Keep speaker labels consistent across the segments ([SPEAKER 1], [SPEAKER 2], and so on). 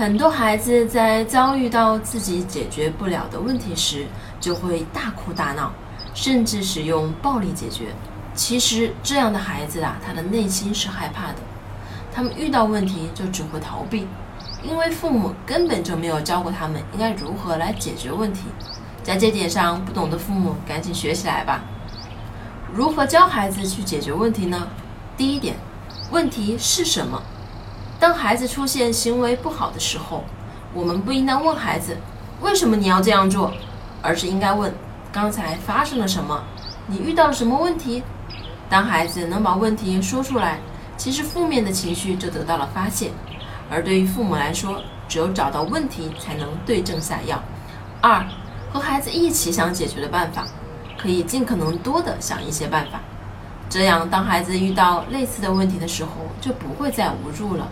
[SPEAKER 1] 很多孩子在遭遇到自己解决不了的问题时，就会大哭大闹，甚至使用暴力解决。其实这样的孩子啊，他的内心是害怕的，他们遇到问题就只会逃避，因为父母根本就没有教过他们应该如何来解决问题。在这点上，不懂的父母赶紧学起来吧。如何教孩子去解决问题呢？第一点，问题是什么？当孩子出现行为不好的时候，我们不应当问孩子为什么你要这样做，而是应该问刚才发生了什么，你遇到了什么问题。当孩子能把问题说出来，其实负面的情绪就得到了发泄。而对于父母来说，只有找到问题，才能对症下药。二，和孩子一起想解决的办法，可以尽可能多的想一些办法，这样当孩子遇到类似的问题的时候，就不会再无助了。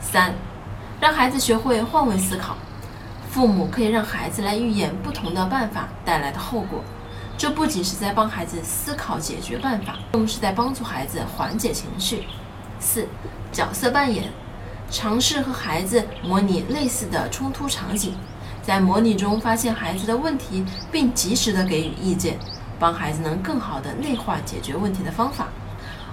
[SPEAKER 1] 三，让孩子学会换位思考。父母可以让孩子来预演不同的办法带来的后果，这不仅是在帮孩子思考解决办法，更是在帮助孩子缓解情绪。四，角色扮演，尝试和孩子模拟类似的冲突场景，在模拟中发现孩子的问题，并及时的给予意见，帮孩子能更好的内化解决问题的方法。